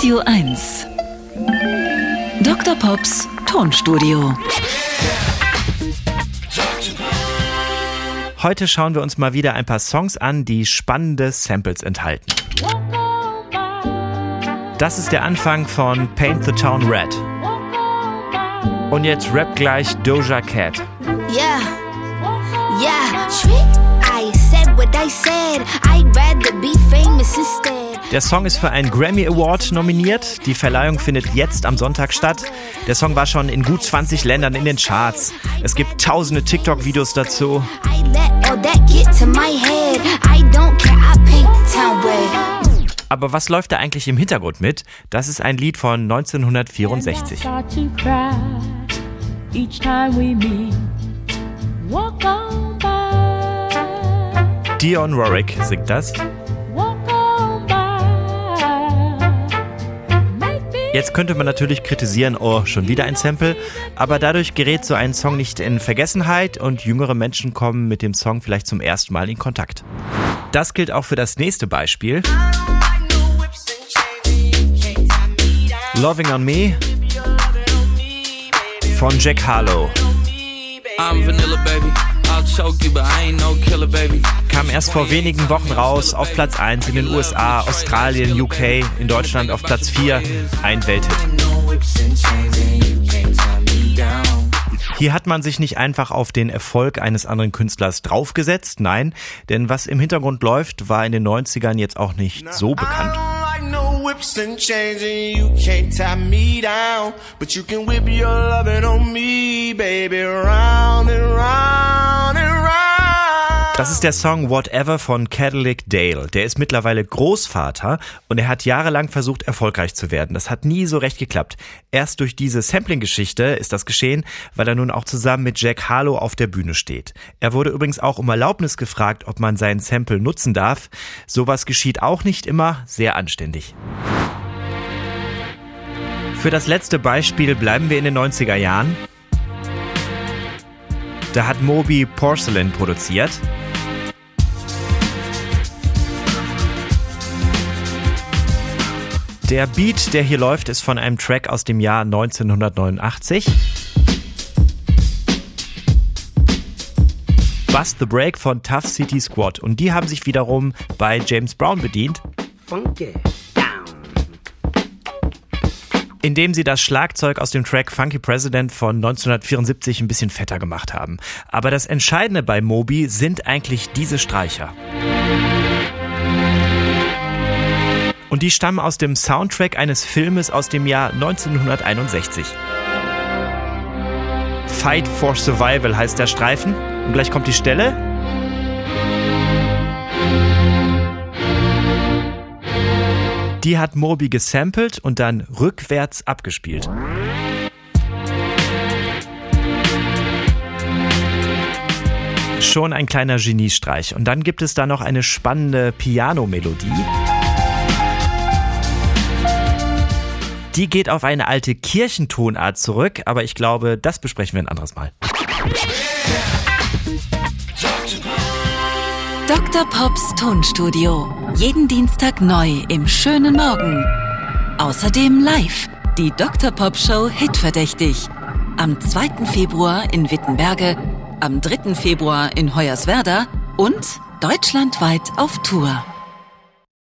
Radio 1. Dr. Pops Tonstudio. Heute schauen wir uns mal wieder ein paar Songs an, die spannende Samples enthalten. Das ist der Anfang von Paint the Town Red. Und jetzt rap gleich Doja Cat. Yeah, yeah, trick. I said what I said. I'd rather be famous instead. Der Song ist für einen Grammy Award nominiert. Die Verleihung findet jetzt am Sonntag statt. Der Song war schon in gut 20 Ländern in den Charts. Es gibt tausende TikTok-Videos dazu. Aber was läuft da eigentlich im Hintergrund mit? Das ist ein Lied von 1964. start to cry each time we meet. Walk on by, Dion Warwick singt das. Jetzt könnte man natürlich kritisieren, oh, schon wieder ein Sample, aber dadurch gerät so ein Song nicht in Vergessenheit und jüngere Menschen kommen mit dem Song vielleicht zum ersten Mal in Kontakt. Das gilt auch für das nächste Beispiel. Loving on Me von Jack Harlow. I'm vanilla, baby. I'll choke you, but I ain't no killer, baby. Kam erst vor wenigen Wochen raus, auf Platz 1 in den USA, Australien, UK, in Deutschland auf Platz 4, ein Welthit. Hier hat man sich nicht einfach auf den Erfolg eines anderen Künstlers draufgesetzt, nein, denn was im Hintergrund läuft, war in den 90ern jetzt auch nicht so bekannt. I don't like no whips and chains and you can't tie me down. But you can whip your lovin' on me, baby, round Das ist der Song Whatever von Cadillac Dale. Der ist mittlerweile Großvater und er hat jahrelang versucht, erfolgreich zu werden. Das hat nie so recht geklappt. Erst durch diese Sampling-Geschichte ist das geschehen, weil er nun auch zusammen mit Jack Harlow auf der Bühne steht. Er wurde übrigens auch um Erlaubnis gefragt, ob man seinen Sample nutzen darf. Sowas geschieht auch nicht immer, sehr anständig. Für das letzte Beispiel bleiben wir in den 90er Jahren. Da hat Moby Porcelain produziert. Der Beat, der hier läuft, ist von einem Track aus dem Jahr 1989. Bust the Break von Tough City Squad. Und die haben sich wiederum bei James Brown bedient, funky down. indem sie das Schlagzeug aus dem Track Funky President von 1974 ein bisschen fetter gemacht haben. Aber das Entscheidende bei Moby sind eigentlich diese Streicher. Und die stammen aus dem Soundtrack eines Filmes aus dem Jahr 1961. Fight for Survival heißt der Streifen. Und gleich kommt die Stelle. Die hat Moby gesampelt und dann rückwärts abgespielt. Schon ein kleiner Geniestreich. Und dann gibt es da noch eine spannende Piano-Melodie. Die geht auf eine alte Kirchentonart zurück, aber ich glaube, das besprechen wir ein anderes Mal. Dr. Pops Tonstudio. Jeden Dienstag neu im schönen Morgen. Außerdem live die Dr. Pop Show Hitverdächtig. Am 2. Februar in Wittenberge, am 3. Februar in Hoyerswerda und deutschlandweit auf Tour.